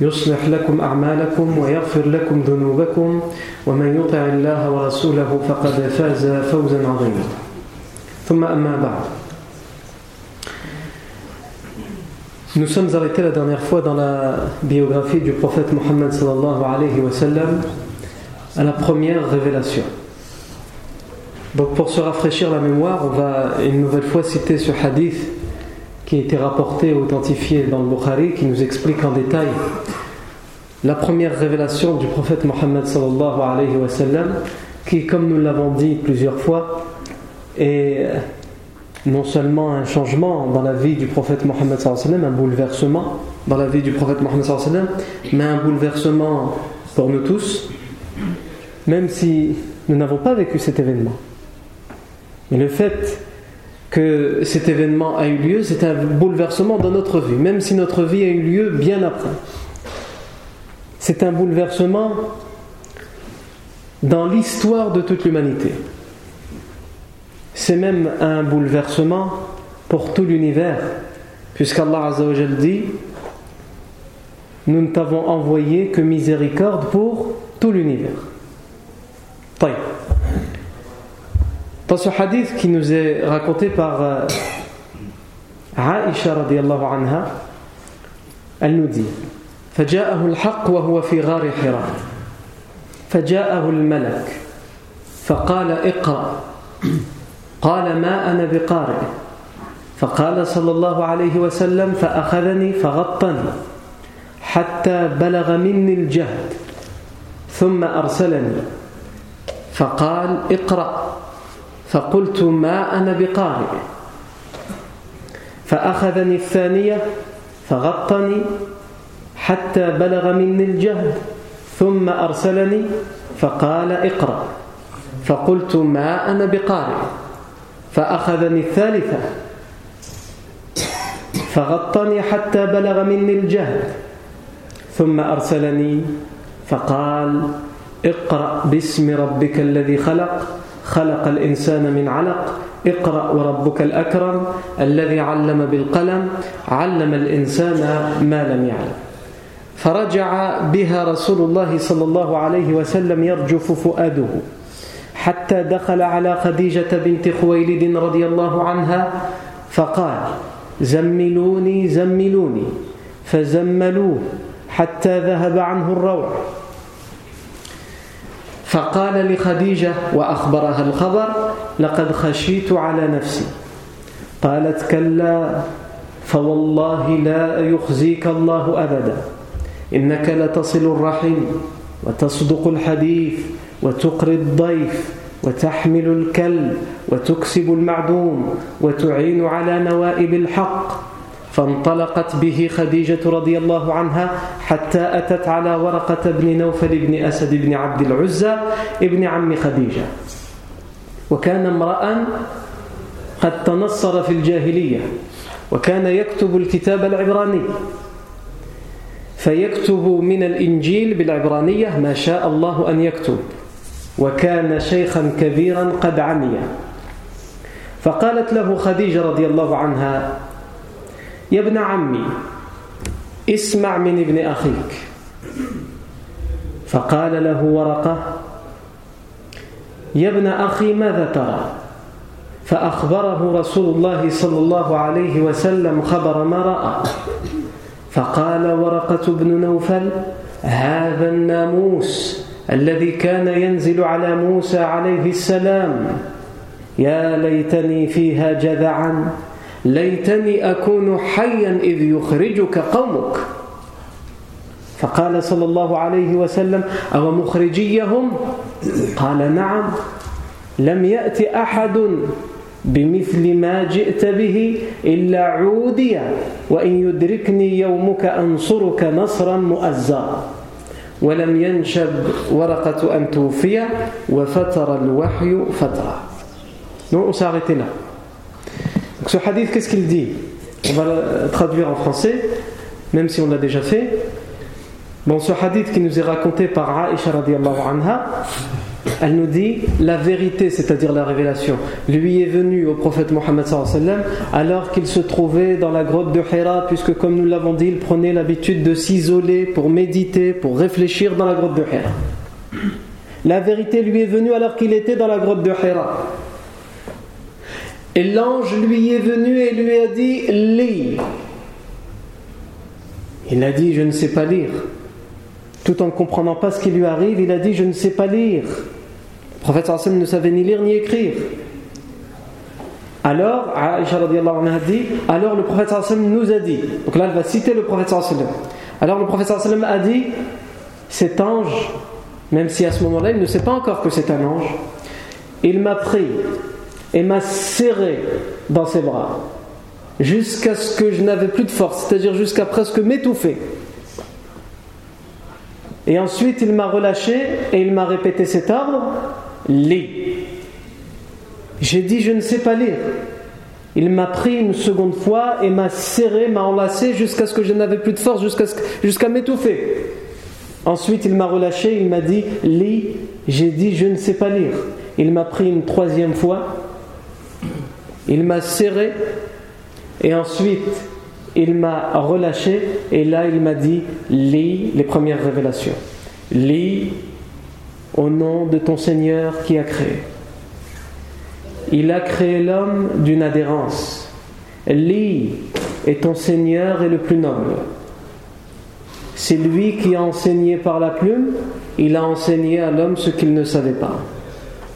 يصلح لكم أعمالكم ويغفر لكم ذنوبكم ومن يطع الله ورسوله فقد فاز فوزا عظيما ثم أما بعد Nous sommes arrêtés la dernière fois dans la biographie du prophète Mohammed sallallahu alayhi wa sallam à la première révélation. Donc pour se rafraîchir la mémoire, on va une nouvelle fois citer ce hadith qui a été rapporté et authentifié dans le Bukhari qui nous explique en détail la première révélation du prophète Mohammed sallallahu alayhi wa sallam qui, comme nous l'avons dit plusieurs fois, est non seulement un changement dans la vie du prophète Mohammed sallallahu alayhi wa sallam, un bouleversement dans la vie du prophète Mohammed sallallahu alayhi wa sallam, mais un bouleversement pour nous tous, même si nous n'avons pas vécu cet événement. Mais le fait que cet événement a eu lieu, c'est un bouleversement dans notre vie, même si notre vie a eu lieu bien après. C'est un bouleversement dans l'histoire de toute l'humanité. C'est même un bouleversement pour tout l'univers, puisqu'Allah Azzawajal dit Nous ne t'avons envoyé que miséricorde pour tout l'univers. Dans ce hadith qui nous est raconté par euh, Aisha radiallahu anha, elle nous dit فجاءه الحق وهو في غار حراء فجاءه الملك فقال اقرأ قال ما أنا بقارئ فقال صلى الله عليه وسلم فأخذني فغطني حتى بلغ مني الجهد ثم أرسلني فقال اقرأ فقلت ما أنا بقارئ. فأخذني الثانية فغطني حتى بلغ مني الجهد ثم أرسلني فقال اقرأ. فقلت ما أنا بقارئ. فأخذني الثالثة فغطني حتى بلغ مني الجهد ثم أرسلني فقال اقرأ باسم ربك الذي خلق خلق الإنسان من علق اقرأ وربك الأكرم الذي علم بالقلم علم الإنسان ما لم يعلم. فرجع بها رسول الله صلى الله عليه وسلم يرجف فؤاده حتى دخل على خديجة بنت خويلد رضي الله عنها فقال زملوني زملوني. فزملوه حتى ذهب عنه الروع. فقال لخديجة وأخبرها الخبر لقد خشيت على نفسي. قالت كلا فوالله لا يخزيك الله أبدا إنك لتصل الرحم وتصدق الحديث وتقري الضيف وتحمل الكلب وتكسب المعدوم وتعين على نوائب الحق. فانطلقت به خديجة رضي الله عنها حتى أتت على ورقة بن نوفل بن أسد بن عبد العزى ابن عم خديجة. وكان امرأ قد تنصر في الجاهلية وكان يكتب الكتاب العبراني. فيكتب من الإنجيل بالعبرانية ما شاء الله أن يكتب وكان شيخا كبيرا قد عمي. فقالت له خديجة رضي الله عنها يا ابن عمي اسمع من ابن أخيك. فقال له ورقة يا ابن أخي ماذا ترى؟ فأخبره رسول الله صلى الله عليه وسلم خبر ما رأى. فقال ورقة بن نوفل هذا الناموس الذي كان ينزل على موسى عليه السلام يا ليتني فيها جذعا. ليتني أكون حيا إذ يخرجك قومك. فقال صلى الله عليه وسلم أو مخرجيهم قال نعم. لم يأت أحد بمثل ما جئت به إلا عودي وإن يدركني يومك أنصرك نصرا مؤزرا ولم ينشب ورقة أن توفي وفتر الوحي فترة. arrêté là. Ce hadith, qu'est-ce qu'il dit? On va le traduire en français, même si on l'a déjà fait. Bon, ce hadith qui nous est raconté par Aisha anha, elle nous dit la vérité, c'est-à-dire la révélation, lui est venue au prophète Mohammed alors qu'il se trouvait dans la grotte de Hira, puisque comme nous l'avons dit, il prenait l'habitude de s'isoler pour méditer, pour réfléchir dans la grotte de Hira. La vérité lui est venue alors qu'il était dans la grotte de Hira. Et l'ange lui est venu et lui a dit Lis. Il a dit Je ne sais pas lire tout en ne comprenant pas ce qui lui arrive, il a dit Je ne sais pas lire. Le prophète sallam ne savait ni lire ni écrire. Alors, Aisha anha dit Alors le prophète sallam nous a dit. Donc là, elle va citer le prophète sallam. Alors le prophète sallam a dit Cet ange, même si à ce moment-là, il ne sait pas encore que c'est un ange, il m'a pris et m'a serré dans ses bras jusqu'à ce que je n'avais plus de force, c'est-à-dire jusqu'à presque m'étouffer. Et ensuite, il m'a relâché et il m'a répété cet ordre lis. J'ai dit je ne sais pas lire. Il m'a pris une seconde fois et m'a serré, m'a enlacé jusqu'à ce que je n'avais plus de force, jusqu'à jusqu'à m'étouffer. Ensuite, il m'a relâché, il m'a dit lis. J'ai dit je ne sais pas lire. Il m'a pris une troisième fois, il m'a serré et ensuite il m'a relâché et là il m'a dit lis les premières révélations. Lis au nom de ton Seigneur qui a créé. Il a créé l'homme d'une adhérence. Lis et ton Seigneur est le plus noble. C'est lui qui a enseigné par la plume, il a enseigné à l'homme ce qu'il ne savait pas.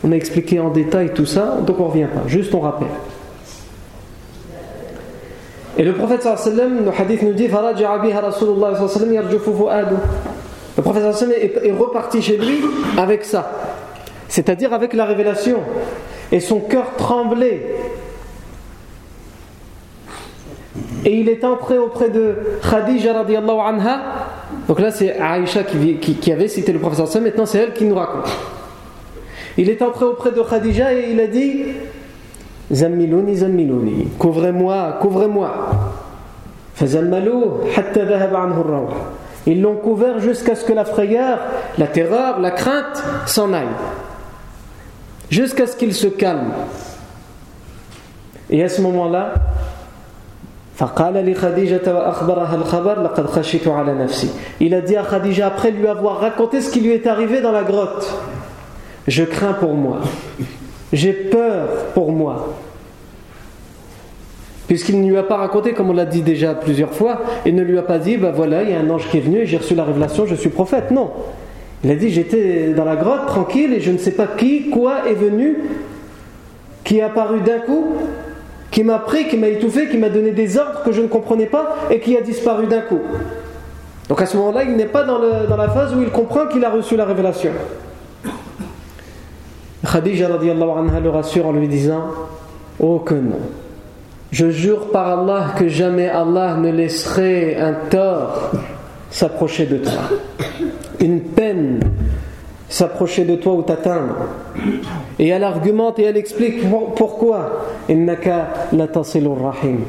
On a expliqué en détail tout ça, donc on ne revient pas, juste on rappelle. Et le prophète sallam, le hadith nous dit Le prophète sallam est reparti chez lui avec ça, c'est-à-dire avec la révélation. Et son cœur tremblait. Et il est entré auprès de Khadija radiallahu anha. Donc là, c'est Aïcha qui, avait cité le prophète sallam, maintenant c'est elle qui nous raconte. Il est entré auprès de Khadija et il a dit Zammilouni, zammilouni, couvrez-moi, couvrez-moi. Ils l'ont couvert jusqu'à ce que la frayeur, la terreur, la crainte s'en aille. Jusqu'à ce qu'il se calme. Et à ce moment-là, il a dit à Khadija après lui avoir raconté ce qui lui est arrivé dans la grotte Je crains pour moi j'ai peur pour moi. Puisqu'il ne lui a pas raconté, comme on l'a dit déjà plusieurs fois, il ne lui a pas dit, bah voilà, il y a un ange qui est venu et j'ai reçu la révélation, je suis prophète. Non. Il a dit, j'étais dans la grotte, tranquille, et je ne sais pas qui, quoi est venu, qui est apparu d'un coup, qui m'a pris, qui m'a étouffé, qui m'a donné des ordres que je ne comprenais pas et qui a disparu d'un coup. Donc à ce moment-là, il n'est pas dans la phase où il comprend qu'il a reçu la révélation. Khadija le rassure en lui disant Oh que non. Je jure par Allah que jamais Allah ne laisserait un tort s'approcher de toi. Une peine s'approcher de toi ou t'atteindre. Et elle argumente et elle explique pourquoi. Innaka la rahim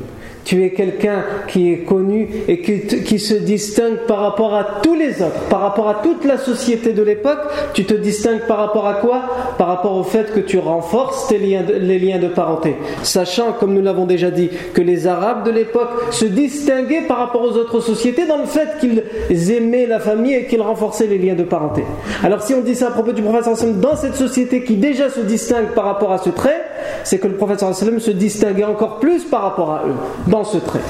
tu es quelqu'un qui est connu et qui, se distingue par rapport à tous les autres, par rapport à toute la société de l'époque. Tu te distingues par rapport à quoi? Par rapport au fait que tu renforces tes liens les liens de parenté. Sachant, comme nous l'avons déjà dit, que les Arabes de l'époque se distinguaient par rapport aux autres sociétés dans le fait qu'ils aimaient la famille et qu'ils renforçaient les liens de parenté. Alors si on dit ça à propos du prophète dans cette société qui déjà se distingue par rapport à ce trait, c'est que le prophète se distinguait encore plus par rapport à eux ce trait.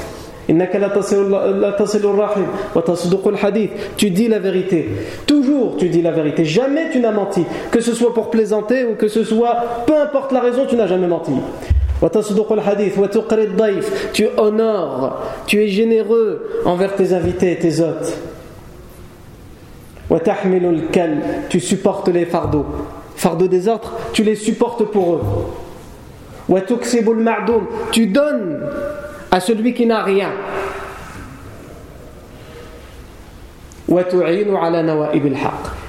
Tu dis la vérité. Toujours tu dis la vérité. Jamais tu n'as menti. Que ce soit pour plaisanter ou que ce soit, peu importe la raison, tu n'as jamais menti. Tu honores, tu es généreux envers tes invités et tes hôtes. Tu supportes les fardeaux. Fardeaux des autres, tu les supportes pour eux. Tu donnes à celui qui n'a rien.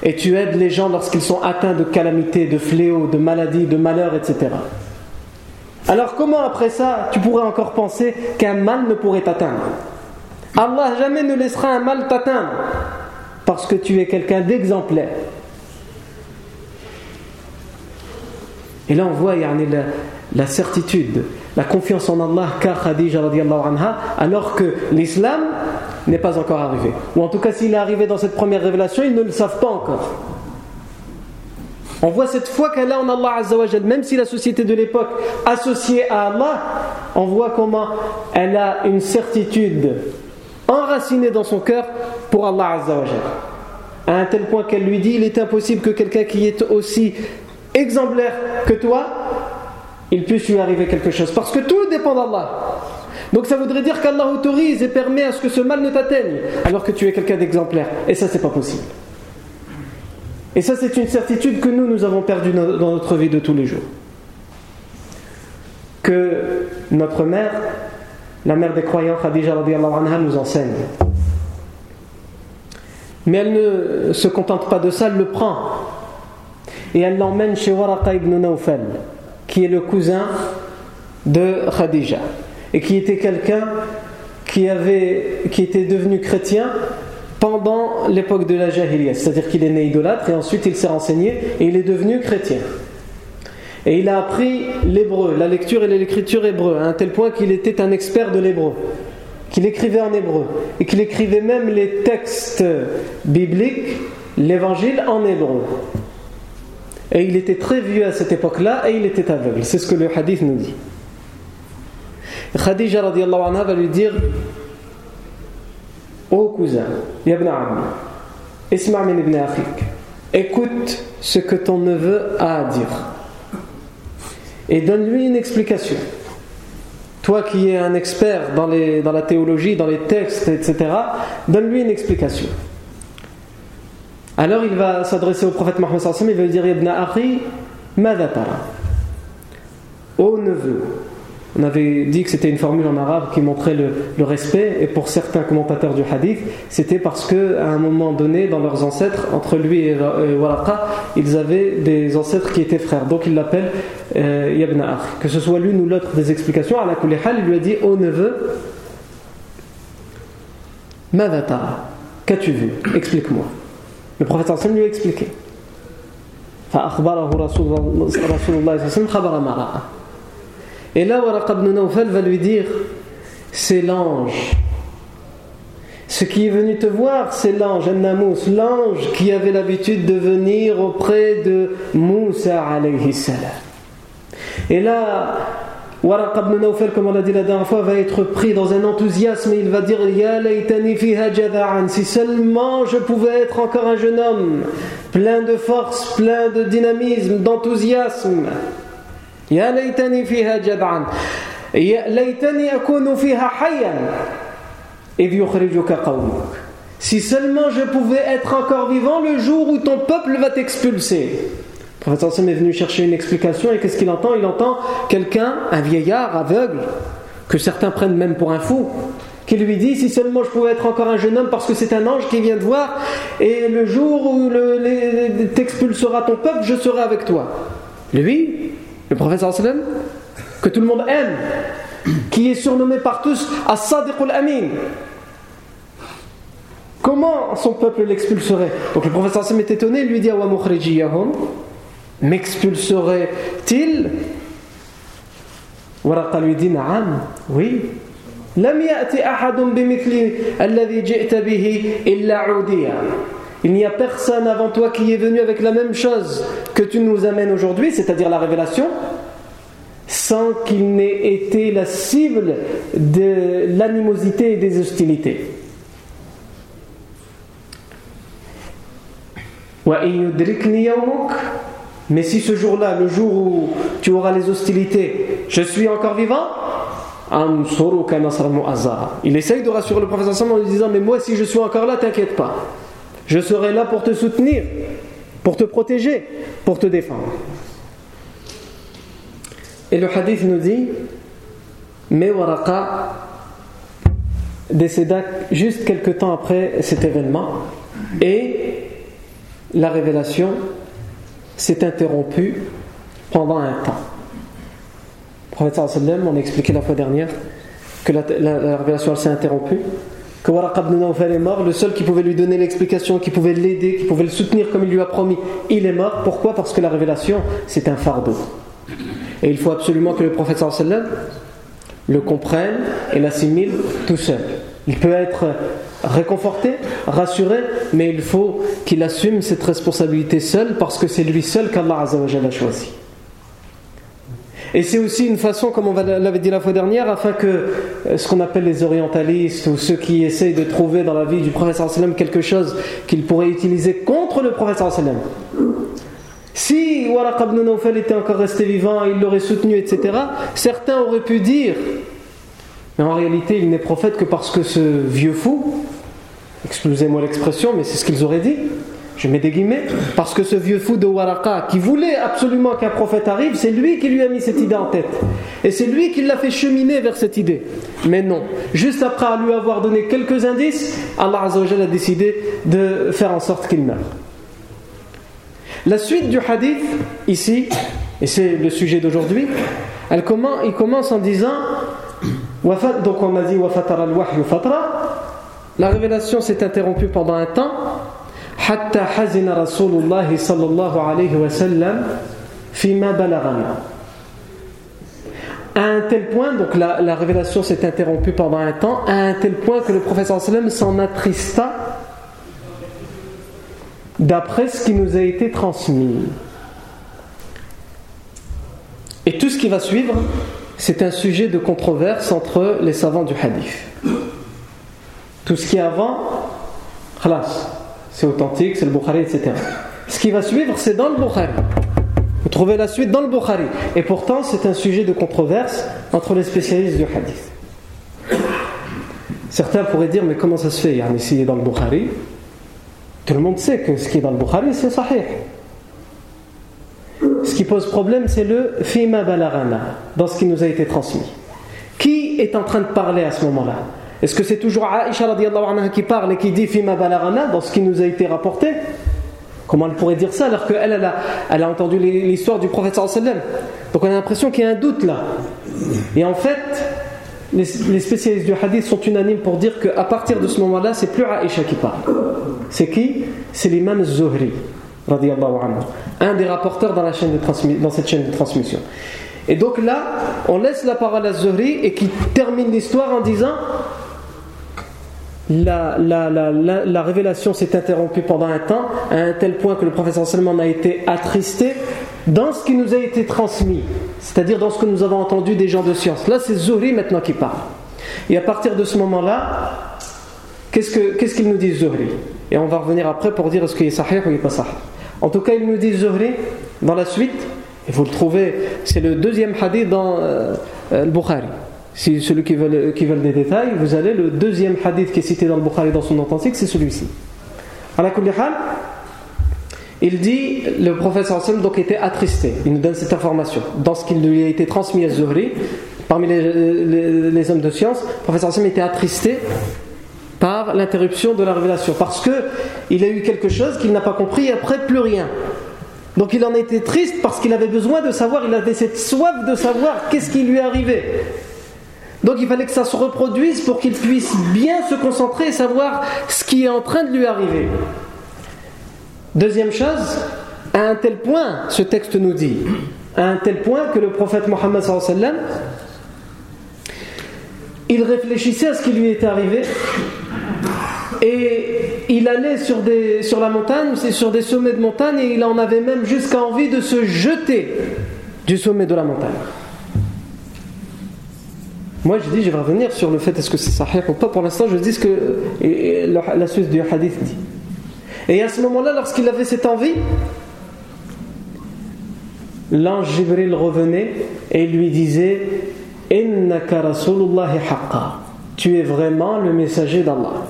Et tu aides les gens lorsqu'ils sont atteints de calamités, de fléaux, de maladies, de malheurs, etc. Alors comment après ça tu pourrais encore penser qu'un mal ne pourrait t'atteindre? Allah jamais ne laissera un mal t'atteindre parce que tu es quelqu'un d'exemplaire. Et là on voit la, la certitude, la confiance en Allah car Khadija anha, alors que l'islam n'est pas encore arrivé. Ou en tout cas s'il est arrivé dans cette première révélation, ils ne le savent pas encore. On voit cette foi qu'elle a en Allah Azzawajal, même si la société de l'époque associée à Allah, on voit comment elle a une certitude enracinée dans son cœur pour Allah Azzawajal. À un tel point qu'elle lui dit il est impossible que quelqu'un qui est aussi exemplaire que toi, il puisse lui arriver quelque chose. Parce que tout dépend d'Allah. Donc ça voudrait dire qu'Allah autorise et permet à ce que ce mal ne t'atteigne, alors que tu es quelqu'un d'exemplaire. Et ça, c'est pas possible. Et ça, c'est une certitude que nous, nous avons perdue dans notre vie de tous les jours. Que notre mère, la mère des croyants, Khadija anha, nous enseigne. Mais elle ne se contente pas de ça, elle le prend. Et elle l'emmène chez Waraqa ibn Nawfal, qui est le cousin de Khadija. Et qui était quelqu'un qui, avait, était devenu chrétien pendant l'époque de la Jahiliya, c'est-à-dire qu'il est né idolâtre et ensuite il s'est renseigné et il est devenu chrétien. Et il a appris l'hébreu, la lecture et l'écriture hébreu, à un tel point qu'il était un expert de l'hébreu, qu'il écrivait en hébreu et qu'il écrivait même les textes bibliques, l'évangile en hébreu. Et il était très vieux à cette époque-là et il était aveugle. C'est ce que le hadith nous dit. Khadija anha va lui dire Ô cousin, Ibn Isma' min ibn écoute ce que ton neveu a à dire et donne-lui une explication. Toi qui es un expert dans, les, dans la théologie, dans les textes, etc., donne-lui une explication. Alors il va s'adresser au prophète Mohammed il va lui dire Ibn Akhi, Madatara. Ô neveu, on avait dit que c'était une formule en arabe qui montrait le, respect, et pour certains commentateurs du hadith, c'était parce qu'à un moment donné, dans leurs ancêtres, entre lui et, Waraqa, ils avaient des ancêtres qui étaient frères. Donc il l'appelle euh, Yabna Que ce soit l'une ou l'autre des explications, à la il lui a dit Ô neveu, Madatara, qu'as-tu vu? Explique-moi. Le prophète sallam lui a expliqué. Et là, Waraq ibn Nawfal va lui dire C'est l'ange. Ce qui est venu te voir, c'est l'ange, l'ange qui avait l'habitude de venir auprès de Moussa. Et là, Waraq ibn comme on l'a dit la dernière fois, va être pris dans un enthousiasme et il va dire Ya fiha jada'an. Si seulement je pouvais être encore un jeune homme, plein de force, plein de dynamisme, d'enthousiasme. Ya fiha jada'an. Ya akunu fiha hayyan. Yukhrijuka qawmuk. Si seulement je pouvais être encore vivant le jour où ton peuple va t'expulser. Prophète est venu chercher une explication et qu'est-ce qu'il entend? Il entend quelqu'un, un vieillard aveugle, que certains prennent même pour un fou, qui lui dit si seulement je pouvais être encore un jeune homme parce que c'est un ange qui vient te voir et le jour où t'expulsera ton peuple, je serai avec toi. Lui, le prophète que tout le monde aime, qui est surnommé par tous As-Sadiq al-Amin. Comment son peuple l'expulserait? Donc le prophète sallam est étonné, il lui dit M'expulserait-il Waraqa lui dit Naam, oui. لم يأتي أحد بمثل الذي جئت به إلا عوديا il n'y a personne avant toi qui est venu avec la même chose que tu nous amènes aujourd'hui, c'est-à-dire la révélation, sans qu'il n'ait été la cible de l'animosité et des hostilités. Mais si ce jour-là, le jour où tu auras les hostilités, je suis encore vivant, il essaye de rassurer le professeur en lui disant Mais moi, si je suis encore là, t'inquiète pas. Je serai là pour te soutenir, pour te protéger, pour te défendre. Et le hadith nous dit Mais Waraka décéda juste quelques temps après cet événement et la révélation s'est interrompue pendant un temps. Le prophète on a expliqué la fois dernière que la, révélation s'est interrompue, que Waraq ibn Nawfal est mort, le seul qui pouvait lui donner l'explication, qui pouvait l'aider, qui pouvait le soutenir comme il lui a promis, il est mort. Pourquoi? Parce que la révélation, c'est un fardeau. Et il faut absolument que le prophète le comprenne et l'assimile tout seul. Il peut être réconforté, rassuré, mais il faut qu'il assume cette responsabilité seul parce que c'est lui seul qu'Allah a choisi. Et c'est aussi une façon, comme on l'avait dit la fois dernière, afin que euh, ce qu'on appelle les orientalistes ou ceux qui essayent de trouver dans la vie du prophète quelque chose qu'ils pourraient utiliser contre le prophète si Waraq ibn Nawfal était encore resté vivant, il l'aurait soutenu, etc., certains auraient pu dire, mais en réalité il n'est prophète que parce que ce vieux fou, excusez-moi l'expression, mais c'est ce qu'ils auraient dit, je mets des guillemets, parce que ce vieux fou de Waraka qui voulait absolument qu'un prophète arrive, c'est lui qui lui a mis cette idée en tête. Et c'est lui qui l'a fait cheminer vers cette idée. Mais non, juste après lui avoir donné quelques indices, Allah a décidé de faire en sorte qu'il meure. La suite du hadith, ici, et c'est le sujet d'aujourd'hui, il commence en disant donc on a dit la révélation s'est interrompue pendant un temps حتى حزن رسول الله صلى الله عليه وسلم فيما بلغنا à un tel point, donc la, la révélation s'est interrompue pendant un temps, à un tel point que le professeur sallam s'en attrista d'après ce qui nous a été transmis. Et tout ce qui va suivre, c'est un sujet de controverse entre les savants du hadith. Tout ce qui est avant, c'est authentique, c'est le Bukhari, etc. Ce qui va suivre, c'est dans le Bukhari. Vous trouvez la suite dans le Bukhari. Et pourtant, c'est un sujet de controverse entre les spécialistes du hadith. Certains pourraient dire, mais comment ça se fait? Il y a dans le Bukhari, tout le monde sait que ce qui est dans le Bukhari, c'est sahih. Pose problème, c'est le fima balarana, dans ce qui nous a été transmis. Qui est en train de parler à ce moment-là? Est-ce que c'est toujours Aisha anha qui parle et qui dit fima balarana dans ce qui nous a été rapporté? Comment elle pourrait dire ça alors qu'elle elle a, elle a entendu l'histoire du prophète sallallahu Donc on a l'impression qu'il y a un doute là. Et en fait, les, spécialistes du hadith sont unanimes pour dire qu'à partir de ce moment-là, c'est plus Aïcha qui parle. C'est qui? C'est l'imam Zuhri, un des rapporteurs dans, cette chaîne de transmission. Et donc là, on laisse la parole à Zuhri et qui termine l'histoire en disant la, la, la, la révélation s'est interrompue pendant un temps, à un tel point que le professeur Salman a été attristé dans ce qui nous a été transmis, c'est-à-dire dans ce que nous avons entendu des gens de science. Là, c'est Zuhri maintenant qui parle. Et à partir de ce moment-là, qu'est-ce qu'il nous dit Zuhri? Et on va revenir après pour dire est-ce qu'il est sahih ou il n'est pas sahih. En tout cas, il nous dit Zuhri dans la suite, et vous le trouvez, c'est le deuxième hadith dans euh, le Bukhari. Si celui qui veut, qui veut des détails, vous allez, le deuxième hadith qui est cité dans le Bukhari dans son authentique, c'est celui-ci. La il dit, le professeur Hassan donc était attristé. Il nous donne cette information. Dans ce qui lui a été transmis à Zuhri, parmi les, hommes de science, le professeur Hassan était attristé par l'interruption de la révélation. Parce qu'il a eu quelque chose qu'il n'a pas compris et après plus rien. Donc il en était triste parce qu'il avait besoin de savoir, il avait cette soif de savoir qu'est-ce qui lui arrivait. Donc il fallait que ça se reproduise pour qu'il puisse bien se concentrer et savoir ce qui est en train de lui arriver. Deuxième chose, à un tel point, ce texte nous dit, à un tel point que le prophète Mohammed il réfléchissait à ce qui lui était arrivé et il allait sur, des, sur la montagne, sur des sommets de montagne et il en avait même jusqu'à envie de se jeter du sommet de la montagne. Moi, je dis, je vais revenir sur le fait est-ce que c'est sahih ou pas. Pour l'instant, je dis ce que la suite du hadith dit. Et à ce moment-là, lorsqu'il avait cette envie, l'ange Jibril revenait et lui disait Tu es vraiment le messager d'Allah.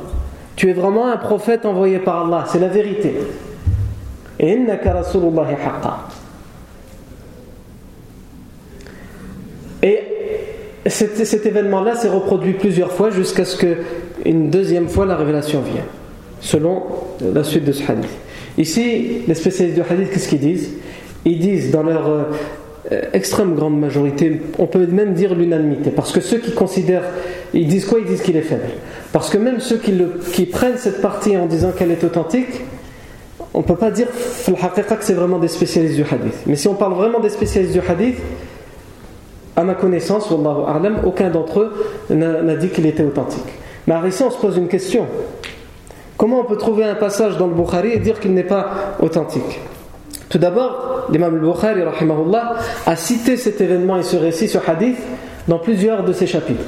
Tu es vraiment un prophète envoyé par Allah. C'est la vérité. Et cet, événement-là s'est reproduit plusieurs fois jusqu'à ce qu'une deuxième fois la révélation vienne, selon la suite de ce hadith. Ici, les spécialistes du hadith, qu'est-ce qu'ils disent? Ils disent dans leur euh, extrême grande majorité, on peut même dire l'unanimité, parce que ceux qui considèrent, ils disent quoi? Ils disent qu'il est faible. Parce que même ceux qui, prennent cette partie en disant qu'elle est authentique, on ne peut pas dire que c'est vraiment des spécialistes du hadith. Mais si on parle vraiment des spécialistes du hadith, à ma connaissance, aucun d'entre eux n'a dit qu'il était authentique. Mais ici, on se pose une question. Comment on peut trouver un passage dans le Bukhari et dire qu'il n'est pas authentique? Tout d'abord, l'imam al-Bukhari a cité cet événement et ce récit, ce hadith, dans plusieurs de ses chapitres.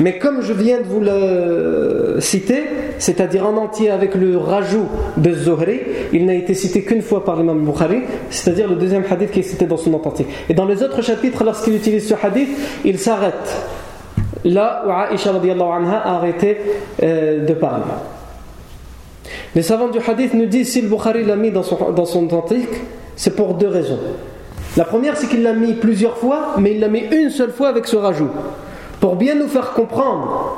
Mais comme je viens de vous le citer, c'est-à-dire en entier avec le rajout de Zohri, il n'a été cité qu'une fois par l'imam Bukhari, c'est-à-dire le deuxième hadith qui est cité dans son entier. Et dans les autres chapitres, lorsqu'il utilise ce hadith, il s'arrête là où Aisha anha a arrêté euh, de parler. Les savants du hadith nous disent si le Bukhari l'a mis dans son, dans son c'est pour deux raisons. La première, c'est qu'il l'a mis plusieurs fois, mais il l'a mis une seule fois avec ce rajout pour bien nous faire comprendre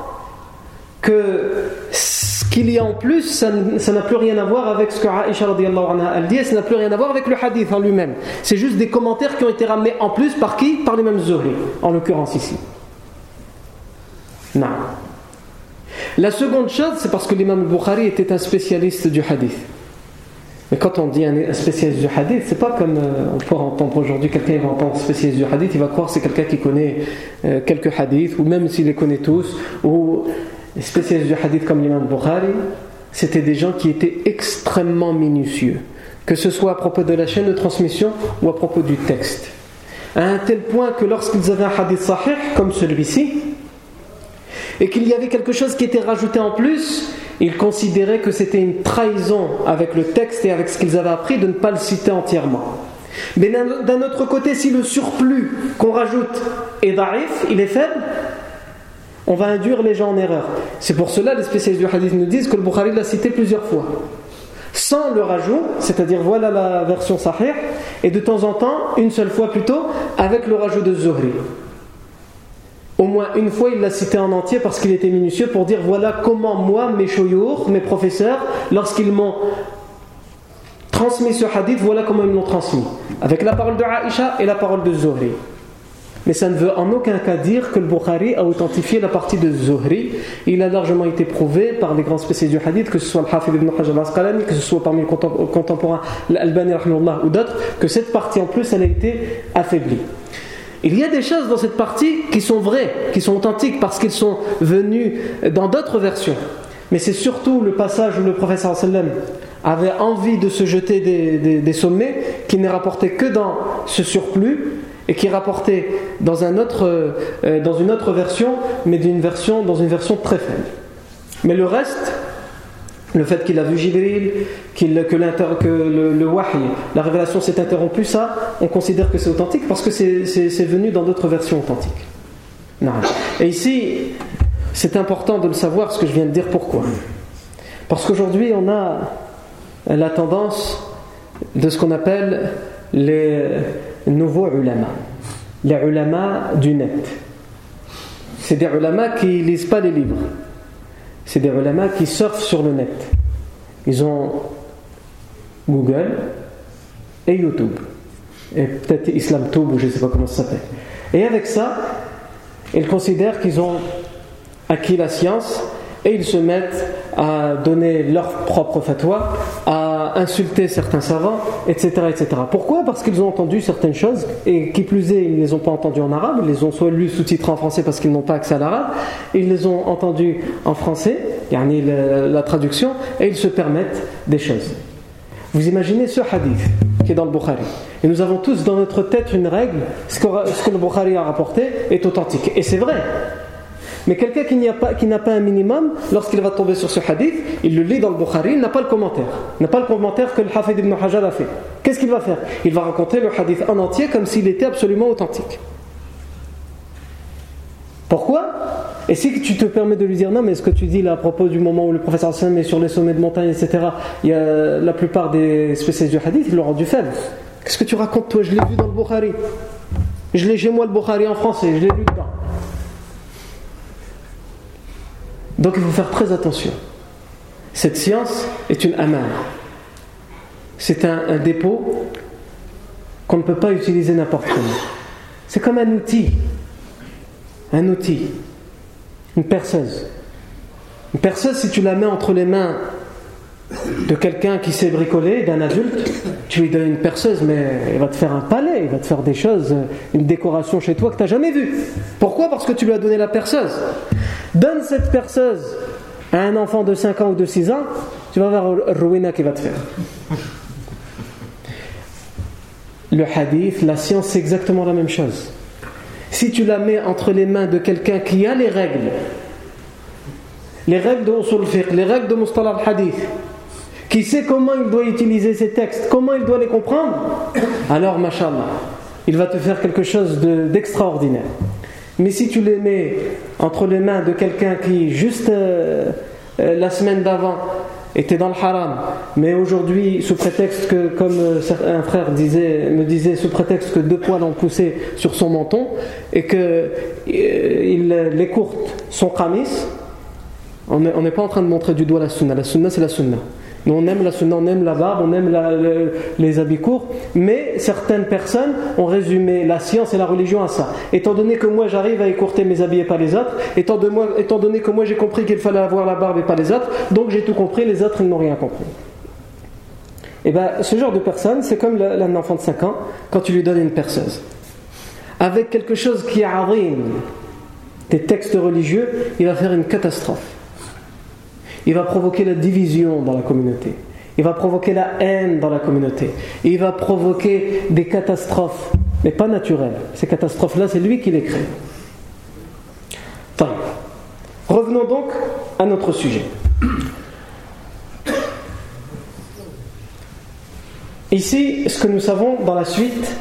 que ce qu'il y a en plus, ça n'a plus rien à voir avec ce que Aisha anha dit, ça n'a plus rien à voir avec le hadith en lui-même. C'est juste des commentaires qui ont été ramenés en plus par qui? Par les mêmes Zuhri, en l'occurrence ici. Non. La seconde chose, c'est parce que l'imam Bukhari était un spécialiste du hadith. Mais quand on dit un spécialiste du hadith, c'est pas comme euh, on pourrait entendre aujourd'hui quelqu'un va entendre spécialiste du hadith, il va croire que c'est quelqu'un qui connaît euh, quelques hadiths, ou même s'il les connaît tous, ou spécialiste du hadith comme l'imam Bukhari, c'était des gens qui étaient extrêmement minutieux, que ce soit à propos de la chaîne de transmission ou à propos du texte. À un tel point que lorsqu'ils avaient un hadith sahih, comme celui-ci, et qu'il y avait quelque chose qui était rajouté en plus, ils considéraient que c'était une trahison avec le texte et avec ce qu'ils avaient appris de ne pas le citer entièrement. Mais d'un autre côté, si le surplus qu'on rajoute est daif, il est faible, on va induire les gens en erreur. C'est pour cela les spécialistes du hadith nous disent que le Bukhari l'a cité plusieurs fois. Sans le rajout, c'est-à-dire voilà la version sahih, et de temps en temps, une seule fois plutôt, avec le rajout de Zuhri. Au moins une fois, il l'a cité en entier parce qu'il était minutieux pour dire voilà comment moi, mes shoyour, mes professeurs, lorsqu'ils m'ont transmis ce hadith, voilà comment ils l'ont transmis. Avec la parole de Aïcha et la parole de Zuhri. Mais ça ne veut en aucun cas dire que le Bukhari a authentifié la partie de Zuhri. Il a largement été prouvé par les grands spécialistes du hadith, que ce soit le Hafid ibn Hajar al-Asqalani, que ce soit parmi les contemporains, l'Albani ou d'autres, que cette partie en plus, elle a été affaiblie. Il y a des choses dans cette partie qui sont vraies, qui sont authentiques parce qu'ils sont venus dans d'autres versions. Mais c'est surtout le passage où le professeur sallam avait envie de se jeter des, sommets qui n'est rapporté que dans ce surplus et qui est rapporté euh, dans une autre version, mais dans une version très faible. Mais le reste, le fait qu'il a vu Jibril, que, le, le wahy, la révélation s'est interrompue, ça, on considère que c'est authentique parce que c'est venu dans d'autres versions authentiques. Et ici, c'est important de le savoir, ce que je viens de dire, pourquoi Parce qu'aujourd'hui, on a la tendance de ce qu'on appelle les nouveaux ulama, les ulama du net. C'est des ulama qui lisent pas les livres c'est des ulama qui surfent sur le net. Ils ont Google et YouTube. Et peut-être IslamTube ou je ne sais pas comment ça s'appelle. Et avec ça, ils considèrent qu'ils ont acquis la science et ils se mettent à donner leur propre fatwa, à insulter certains savants, etc. etc. Pourquoi? Parce qu'ils ont entendu certaines choses, et qui plus est, ils ne les ont pas entendues en arabe, ils les ont soit lus sous-titrés en français parce qu'ils n'ont pas accès à l'arabe, ils les ont entendues en français, yani la, la traduction, et ils se permettent des choses. Vous imaginez ce hadith qui est dans le Bukhari. Et nous avons tous dans notre tête une règle, ce que, ce que le Bukhari a rapporté est authentique. Et c'est vrai. Mais quelqu'un qui n'a pas, un minimum, lorsqu'il va tomber sur ce hadith, il le lit dans le Bukhari, il n'a pas le commentaire. Il n'a pas le commentaire que le Hafid ibn Hajar a fait. Qu'est-ce qu'il va faire? Il va raconter le hadith en entier comme s'il était absolument authentique. Pourquoi? Et si tu te permets de lui dire non, mais ce que tu dis là à propos du moment où le professeur Hassan est sur les sommets de montagne, etc., il y a la plupart des spécialistes du hadith, ils l'ont rendu faible. Qu'est-ce que tu racontes toi? Je l'ai vu dans le Bukhari. Je l'ai chez moi le Bukhari en français, je l'ai lu dedans. Donc il faut faire très attention. Cette science est une amana. C'est un, dépôt qu'on ne peut pas utiliser n'importe comment. C'est comme un outil. Un outil. Une perceuse. Une perceuse, si tu la mets entre les mains de quelqu'un qui sait bricoler, d'un adulte, tu lui donnes une perceuse, mais il va te faire un palais, il va te faire des choses, une décoration chez toi que tu n'as jamais vue. Pourquoi? Parce que tu lui as donné la perceuse. Donne cette perceuse à un enfant de 5 ans ou de 6 ans, tu vas voir Rowena qui va te faire. Le hadith, la science, c'est exactement la même chose. Si tu la mets entre les mains de quelqu'un qui a les règles, les règles de Usul les règles de Mustalah al-Hadith, qui sait comment il doit utiliser ces textes, comment il doit les comprendre, alors, mashallah, il va te faire quelque chose d'extraordinaire. Mais si tu les mets entre les mains de quelqu'un qui, juste euh, euh, la semaine d'avant, était dans le haram, mais aujourd'hui, sous prétexte que, comme euh, un frère disait, me disait, sous prétexte que deux poils ont poussé sur son menton et qu'il il écourte son kamis, on n'est pas en train de montrer du doigt la sunna. La sunna, c'est la sunna. On aime la sunna, on aime la barbe, on aime les habits courts, mais certaines personnes ont résumé la science et la religion à ça. Étant donné que moi j'arrive à écourter mes habits et pas les autres, étant, donné que moi j'ai compris qu'il fallait avoir la barbe et pas les autres, donc j'ai tout compris, les autres ils n'ont rien compris. Et eh bien, ce genre de personne, c'est comme un enfant de 5 ans, quand tu lui donnes une perceuse. Avec quelque chose qui arrive, des textes religieux, il va faire une catastrophe il va provoquer la division dans la communauté. Il va provoquer la haine dans la communauté. Il va provoquer des catastrophes, mais pas naturelles. Ces catastrophes-là, c'est lui qui les crée. Revenons donc à notre sujet. Ici, ce que nous savons dans la suite,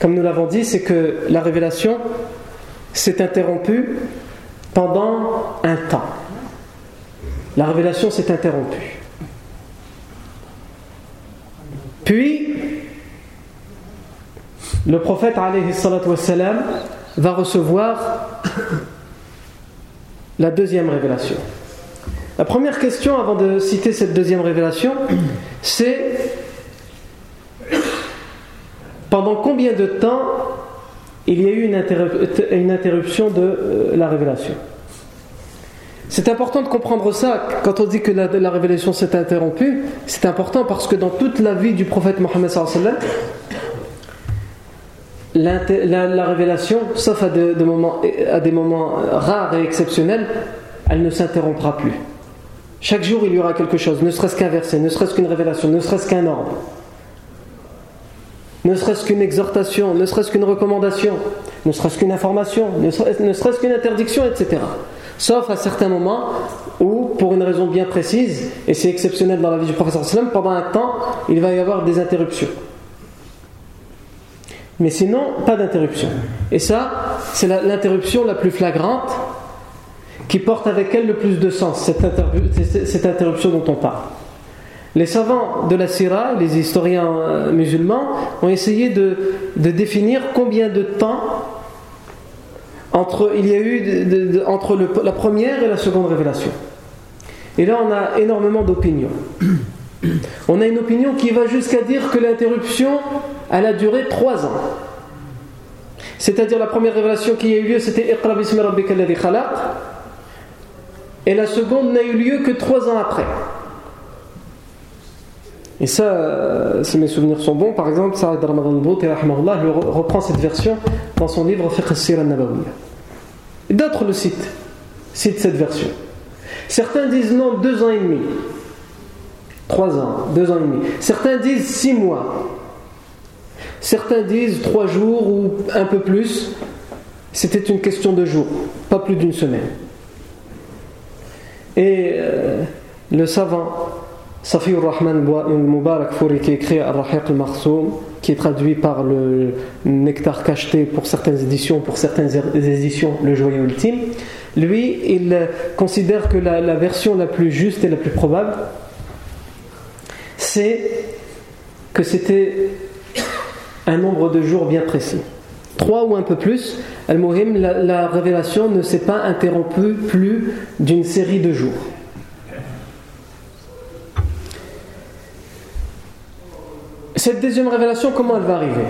comme nous l'avons dit, c'est que la révélation s'est interrompue pendant un temps la révélation s'est interrompue. Puis, le prophète va recevoir la deuxième révélation. La première question, avant de citer cette deuxième révélation, c'est pendant combien de temps il y a eu une, interruption de euh, la révélation? C'est important de comprendre ça. Quand on dit que la, révélation s'est interrompue, c'est important parce que dans toute la vie du prophète Mohammed, la, la, révélation, sauf à des moments rares et exceptionnels, elle ne s'interrompra plus. Chaque jour, il y aura quelque chose, ne serait-ce qu'un verset, ne serait-ce qu'une révélation, ne serait-ce qu'un ordre, ne serait-ce qu'une exhortation, ne serait-ce qu'une recommandation, ne serait-ce qu'une information, ne serait-ce qu'une interdiction, etc. Sauf à certains moments où, pour une raison bien précise, et c'est exceptionnel dans la vie du professeur Sallam, pendant un temps, il va y avoir des interruptions. Mais sinon, pas d'interruption. Et ça, c'est l'interruption la, plus flagrante qui porte avec elle le plus de sens, cette, interruption dont on parle. Les savants de la Syrah, les historiens euh, musulmans, ont essayé de définir combien de temps entre, il y a eu entre la première et la seconde révélation. Et là, on a énormément d'opinions. On a une opinion qui va jusqu'à dire que l'interruption, elle a duré trois ans. C'est-à-dire la première révélation qui a eu lieu, c'était Iqra khalaq. Et la seconde n'a eu lieu que trois ans après. Et ça, euh, si mes souvenirs sont bons, par exemple, Saïd Ramadan Bouti reprend cette version dans son livre Fiqh al nabawiyya D'autres le citent, citent cette version. Certains disent non, deux ans et demi. Trois ans, deux ans et demi. Certains disent six mois. Certains disent trois jours ou un peu plus. C'était une question de jours, pas plus d'une semaine. Et euh, le savant Safiur Rahman Mubarak Fouri qui écrit Al-Rahiq al-Marsoum, qui est traduit par le Nectar cacheté pour certaines éditions, pour certaines éditions, le joyau ultime, lui, il considère que la, version la plus juste et la plus probable, c'est que c'était un nombre de jours bien précis. Trois ou un peu plus, Al-Muhim, la révélation ne s'est pas interrompue plus d'une série de jours. Cette deuxième révélation, comment elle va arriver?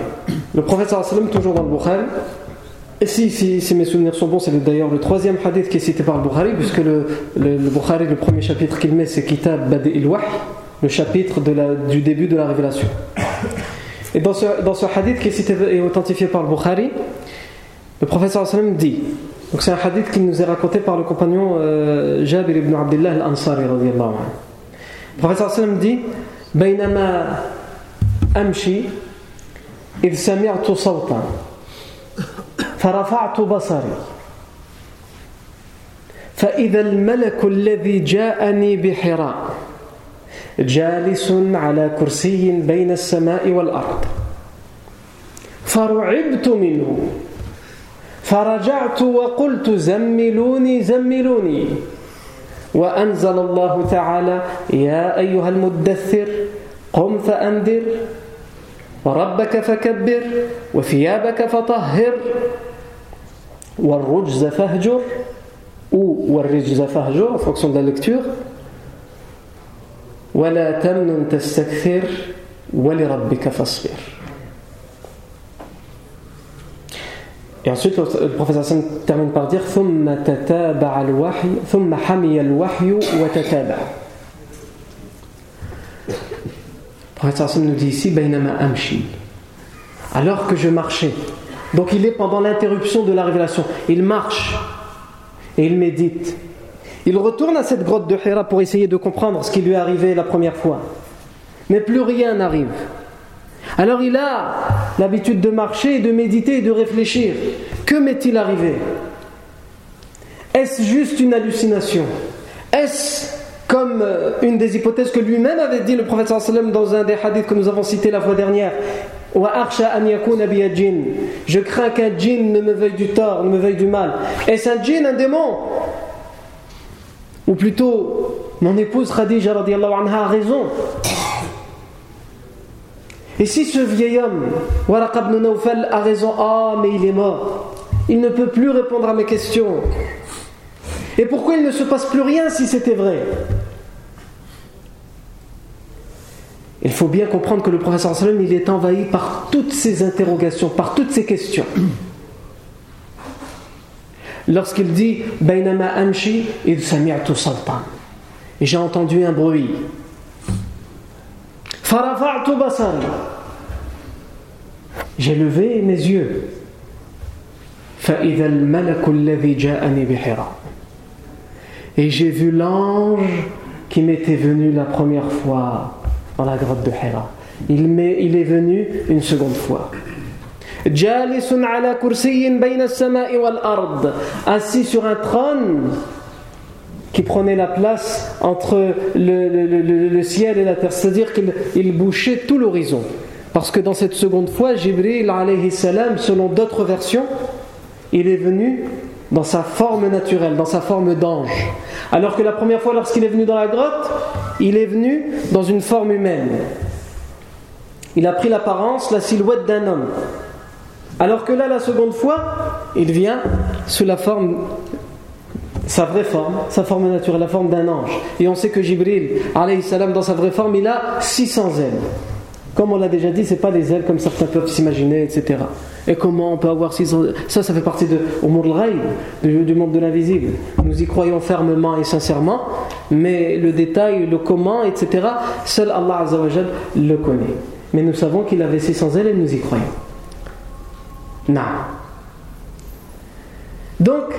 Le prophète sallam, toujours dans le Bukhari, et si, si, si, mes souvenirs sont bons, c'est d'ailleurs le troisième hadith qui est cité par le Bukhari, puisque le, le, le premier chapitre qu'il met, c'est Kitab Badi il le chapitre du début de la révélation. Et dans ce, dans ce hadith qui est cité et authentifié par le Bukhari, le professeur sallam dit, donc c'est un hadith qui nous est raconté par le compagnon euh, Jabir ibn Abdullah al-Ansari. Le professeur sallam dit, « Bainama أمشي إذ سمعت صوتا فرفعت بصري فإذا الملك الذي جاءني بحراء جالس على كرسي بين السماء والأرض فرعبت منه فرجعت وقلت زملوني زملوني. وأنزل الله تعالى يا أيها المدثر قم فأنذر. وربك فكبر وثيابك فطهر والرجز فهجر ou والرجز فهجر en fonction de ولا تمنن تستكثر ولربك فاصبر. Et ensuite, le professeur Hassan termine par dire ثم تتابع الوحي ثم حمي الوحي وتتابع prophète nous dit ici. Alors que je marchais. Donc il est pendant l'interruption de la révélation. Il marche et il médite. Il retourne à cette grotte de Hira pour essayer de comprendre ce qui lui est arrivé la première fois. Mais plus rien n'arrive. Alors il a l'habitude de marcher, de méditer et de réfléchir. Que m'est-il arrivé? Est-ce juste une hallucination? Est-ce comme euh, une des hypothèses que lui-même avait dit le prophète sallam dans un des hadiths que nous avons cité la fois dernière. Je crains qu'un djinn ne me veuille du tort, ne me veuille du mal. Est-ce un djinn, un démon? Ou plutôt, mon épouse Khadija anha a raison. Et si ce vieil homme, Waraq ibn a raison, ah, mais il est mort. Il ne peut plus répondre à mes questions. Et pourquoi il ne se passe plus rien si c'était vrai? Il faut bien comprendre que le professeur sallam il est envahi par toutes ces interrogations, par toutes ces questions. Lorsqu'il dit Bainama Amshi et Sultan, et j'ai entendu un bruit. J'ai levé mes yeux. Et j'ai vu l'ange qui m'était venu la première fois dans la grotte de Hira. Il, est venu une seconde fois. assis sur un trône qui prenait la place entre le, le, ciel et la terre, c'est-à-dire qu'il bouchait tout l'horizon. Parce que dans cette seconde fois, Jibril, salam, selon d'autres versions, il est venu dans sa forme naturelle, dans sa forme d'ange. Alors que la première fois, lorsqu'il est venu dans la grotte, il est venu dans une forme humaine. Il a pris l'apparence, la silhouette d'un homme. Alors que là, la seconde fois, il vient sous la forme, sa vraie forme, sa forme naturelle, la forme d'un ange. Et on sait que Jibril, salam, dans sa vraie forme, il a 600 ailes. Comme on l'a déjà dit, ce n'est pas des ailes comme certains peuvent s'imaginer, etc. Et comment on peut avoir 600 Ça, ça fait partie de, du, du monde de l'invisible. Nous y croyons fermement et sincèrement, mais le détail, le comment, etc., seul Allah Azzawajal le connaît. Mais nous savons qu'il avait 600 ailes et nous y croyons. Non. Donc,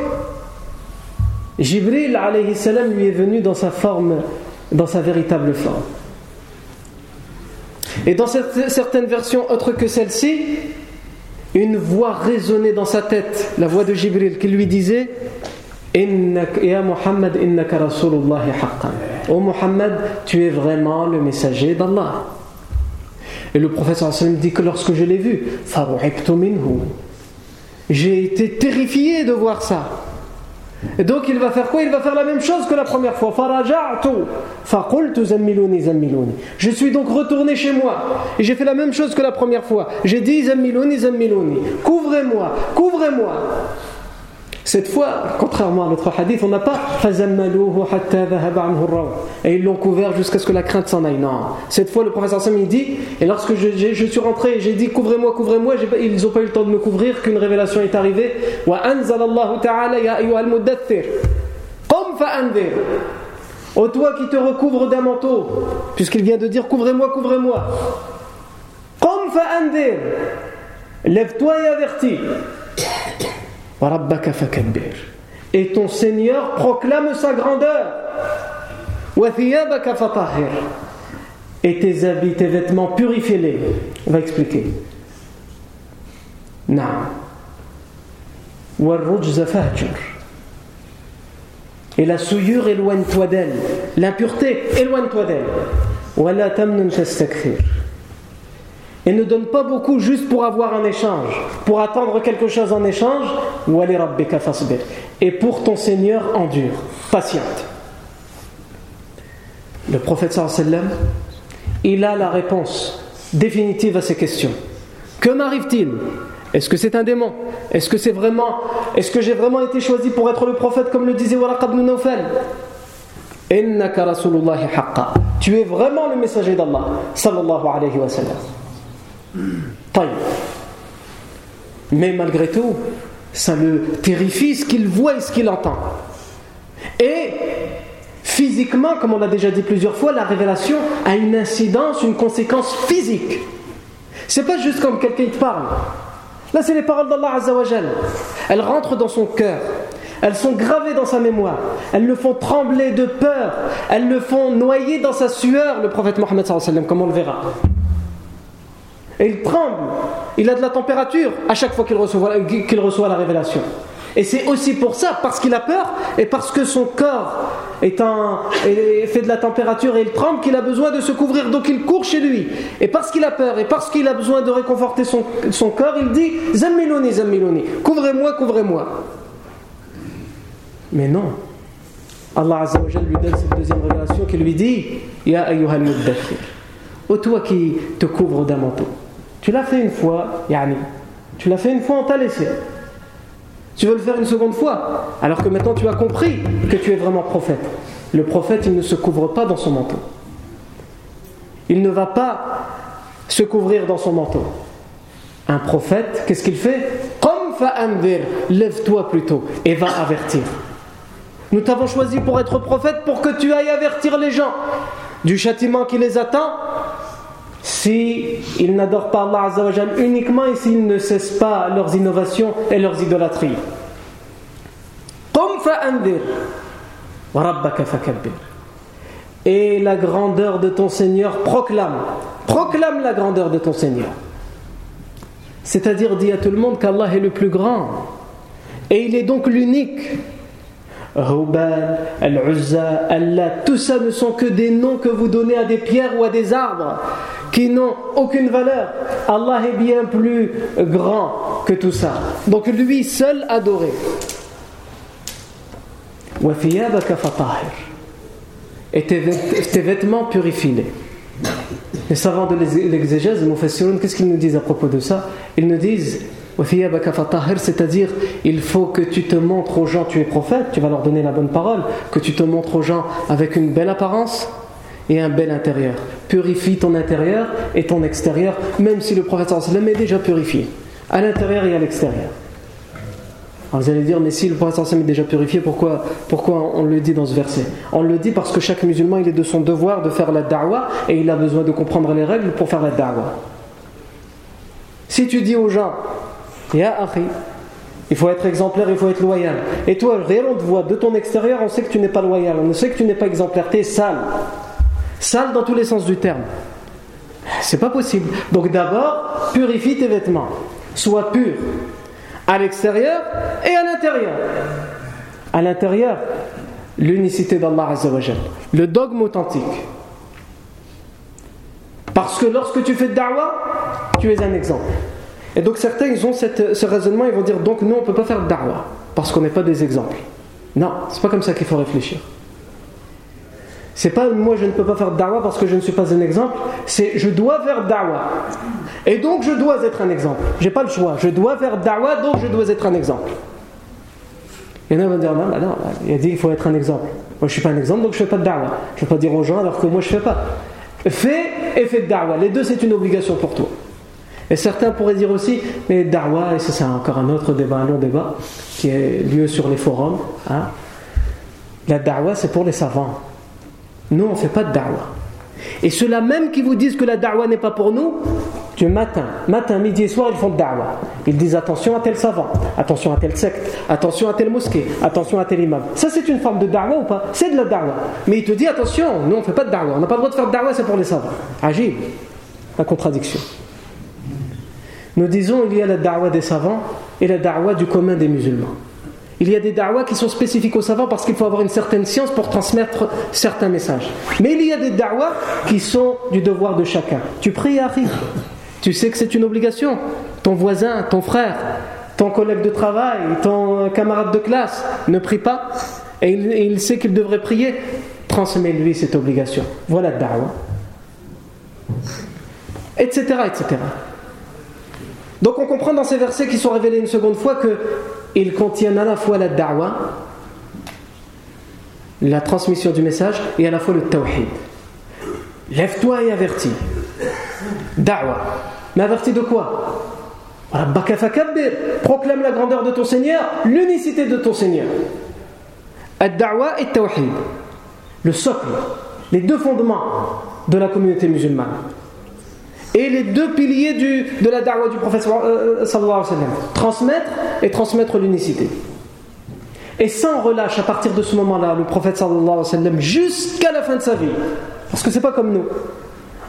Jibril alayhi lui est venu dans sa forme, dans sa véritable forme. Et dans certaines versions autres que celle-ci, une voix résonnait dans sa tête, la voix de Jibril, qui lui disait Ya Muhammad, innaka Rasulullah haqqan. Oh Muhammad, tu es vraiment le messager d'Allah. Et le prophète dit que lorsque je l'ai vu, j'ai été terrifié de voir ça. Et donc il va faire quoi? Il va faire la même chose que la première fois. Je suis donc retourné chez moi et j'ai fait la même chose que la première fois. J'ai dit Couvrez-moi, couvrez-moi. Cette fois, contrairement à l'autre hadith, on n'a pas et ils l'ont couvert jusqu'à ce que la crainte s'en aille. Non. Cette fois, le professeur Sam dit, et lorsque je, je suis rentré et j'ai dit couvrez-moi, couvrez-moi, ils n'ont pas eu le temps de me couvrir qu'une révélation est arrivée. Ô toi qui te recouvre d'un manteau, puisqu'il vient de dire couvrez-moi, couvrez-moi. Lève-toi et avertis. Et ton Seigneur proclame sa grandeur. Et tes habits, tes vêtements, purifie-les. On va expliquer. Et la souillure, éloigne-toi d'elle. L'impureté, éloigne-toi d'elle. Et ne donne pas beaucoup juste pour avoir un échange, pour attendre quelque chose en échange. Et pour ton Seigneur, endure, patiente. Le prophète il a la réponse définitive à ces questions. Que m'arrive-t-il? Est-ce que c'est un démon? Est-ce que c'est vraiment Est-ce que j'ai vraiment été choisi pour être le prophète comme le disait Waraq ibn Nawfal? Tu es vraiment le messager d'Allah sallallahu alayhi wa sallam. Mais malgré tout, ça le terrifie ce qu'il voit et ce qu'il entend. Et physiquement, comme on l'a déjà dit plusieurs fois, la révélation a une incidence, une conséquence physique. C'est pas juste comme quelqu'un te parle. Là, c'est les paroles d'Allah Azzawajal. Elles rentrent dans son cœur. Elles sont gravées dans sa mémoire. Elles le font trembler de peur. Elles le font noyer dans sa sueur, le prophète Mohammed, comme on le verra. Et il tremble. Il a de la température à chaque fois qu'il reçoit, qu'il reçoit la révélation. Et c'est aussi pour ça, parce qu'il a peur et parce que son corps est un, fait de la température et il tremble, qu'il a besoin de se couvrir. Donc il court chez lui. Et parce qu'il a peur et parce qu'il a besoin de réconforter son, son corps, il dit Zammiloni, Zammiloni, couvrez-moi, couvrez-moi. Mais non. Allah lui donne cette deuxième révélation qui lui dit Ya ayyuhal muddathir. Ô toi qui te couvre d'un manteau. Tu l'as fait une fois, yani. Tu l'as fait une fois, on t'a laissé. Tu veux le faire une seconde fois, alors que maintenant tu as compris que tu es vraiment prophète. Le prophète, il ne se couvre pas dans son manteau. Il ne va pas se couvrir dans son manteau. Un prophète, qu'est-ce qu'il fait? Lève-toi plutôt et va avertir. Nous t'avons choisi pour être prophète pour que tu ailles avertir les gens du châtiment qui les attend si ils n'adorent pas Allah Azzawajal uniquement et s'ils ne cessent pas leurs innovations et leurs idolâtries. Et la grandeur de ton Seigneur proclame, proclame la grandeur de ton Seigneur. C'est-à-dire dit à tout le monde qu'Allah est le plus grand. Et il est donc l'unique. Hubal, Al-Uzza, Allah, tout ça ne sont que des noms que vous donnez à des pierres ou à des arbres qui n'ont aucune valeur. Allah est bien plus grand que tout ça. Donc lui seul adoré. Et tes vêtements purifiés. Les savants de l'exégèse, les qu'est-ce qu'ils nous disent à propos de ça? Ils nous disent c'est-à-dire il faut que tu te montres aux gens, tu es prophète, tu vas leur donner la bonne parole, que tu te montres aux gens avec une belle apparence, et un bel intérieur. Purifie ton intérieur et ton extérieur, même si le prophète sallam est déjà purifié, à l'intérieur et à l'extérieur. Alors vous allez dire, mais si le prophète sallam est déjà purifié, pourquoi, pourquoi on le dit dans ce verset? On le dit parce que chaque musulman, il est de son devoir de faire la da'wah et il a besoin de comprendre les règles pour faire la da'wah. Si tu dis aux gens, Ya akhi, il faut être exemplaire, il faut être loyal. Et toi, rien on te voit de ton extérieur, on sait que tu n'es pas loyal, on sait que tu n'es pas exemplaire, tu es sale. Sale dans tous les sens du terme. C'est pas possible. Donc d'abord, purifie tes vêtements. Sois pur à l'extérieur et à l'intérieur. À l'intérieur, l'unicité d'Allah Azzawajal, le dogme authentique. Parce que lorsque tu fais de da'wah, tu es un exemple. Et donc certains, ils ont ce raisonnement, ils vont dire donc nous, on ne peut pas faire de parce qu'on n'est pas des exemples. Non, c'est pas comme ça qu'il faut réfléchir. C'est pas moi je ne peux pas faire da'wah parce que je ne suis pas un exemple, c'est je dois faire da'wah. Et donc je dois être un exemple. J'ai pas le choix, je dois faire da'wah donc je dois être un exemple. Il y en a qui vont dire non, bah non, il a dit qu'il faut être un exemple. Moi je suis pas un exemple donc je fais pas de da'wah. Je ne vais pas dire aux gens alors que moi je fais pas. Fais et fais de da'wah. Les deux c'est une obligation pour toi. Et certains pourraient dire aussi, mais da'wah, et ça c'est encore un autre débat, un long débat, qui est lieu sur les forums. Hein. La da'wah c'est pour les savants. Nous, on ne fait pas de da'wah. Et ceux-là même qui vous disent que la da'wah n'est pas pour nous, du matin, matin, midi et soir, ils font da'wah. Ils disent attention à tel savant, attention à tel secte, attention à tel mosquée, attention à tel imam. Ça, c'est une forme de da'wah ou pas? C'est de la da'wah. Mais il te dit attention, nous, on ne fait pas de da'wah. On n'a pas le droit de faire de da'wah, c'est pour les savants. Agile. La contradiction. Nous disons il y a la da'wah des savants et la da'wah du commun des musulmans. Il y a des da'wahs qui sont spécifiques aux savants parce qu'il faut avoir une certaine science pour transmettre certains messages. Mais il y a des da'wahs qui sont du devoir de chacun. Tu pries, Harry. Tu sais que c'est une obligation. Ton voisin, ton frère, ton collègue de travail, ton camarade de classe ne prie pas et il, sait qu'il devrait prier. Transmets-lui cette obligation. Voilà le. Etc. etc. Donc on comprend dans ces versets qui sont révélés une seconde fois que ils contiennent à la fois la da'wah, la transmission du message, et à la fois le tawhid. Lève-toi et avertis. Da'wah. Mais avertis de quoi? Proclame la grandeur de ton Seigneur, l'unicité de ton Seigneur. Ad-da'wah et tawhid. Le socle, les deux fondements de la communauté musulmane et les deux piliers de la da'wah du prophète euh, sallallahu alayhi wa sallam. Transmettre et transmettre l'unicité. Et sans relâche à partir de ce moment-là, le prophète sallallahu alayhi wa sallam, jusqu'à la fin de sa vie. Parce que c'est pas comme nous.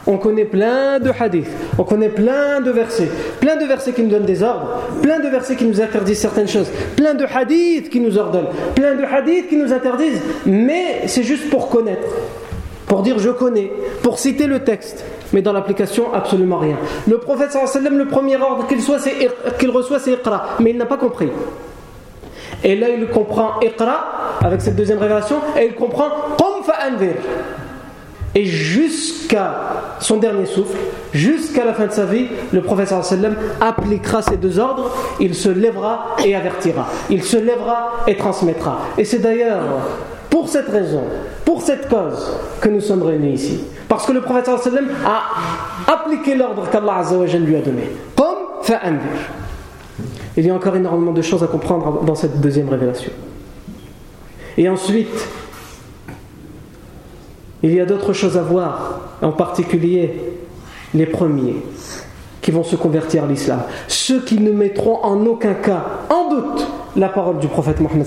On connaît plein de hadiths, on connaît plein de versets, plein de versets qui nous donnent des ordres, plein de versets qui nous interdisent certaines choses, plein de hadiths qui nous ordonnent, plein de hadiths qui nous interdisent, mais c'est juste pour connaître, pour dire je connais, pour citer le texte mais dans l'application, absolument rien. Le prophète sallam, le premier ordre qu'il reçoit, c'est Iqra, mais il n'a pas compris. Et là, il comprend Iqra avec cette deuxième révélation, et il comprend Qum fa'anvir. Et jusqu'à son dernier souffle, jusqu'à la fin de sa vie, le prophète sallam appliquera ces deux ordres, il se lèvera et avertira, il se lèvera et transmettra. Et c'est d'ailleurs pour cette raison, pour cette cause, que nous sommes réunis ici. Parce que le prophète a appliqué l'ordre qu'Allah lui a donné. Comme fa'andir. Il y a encore énormément de choses à comprendre dans cette deuxième révélation. Et ensuite, il y a d'autres choses à voir, en particulier les premiers qui vont se convertir à l'islam. Ceux qui ne mettront en aucun cas en doute la parole du prophète Mohammed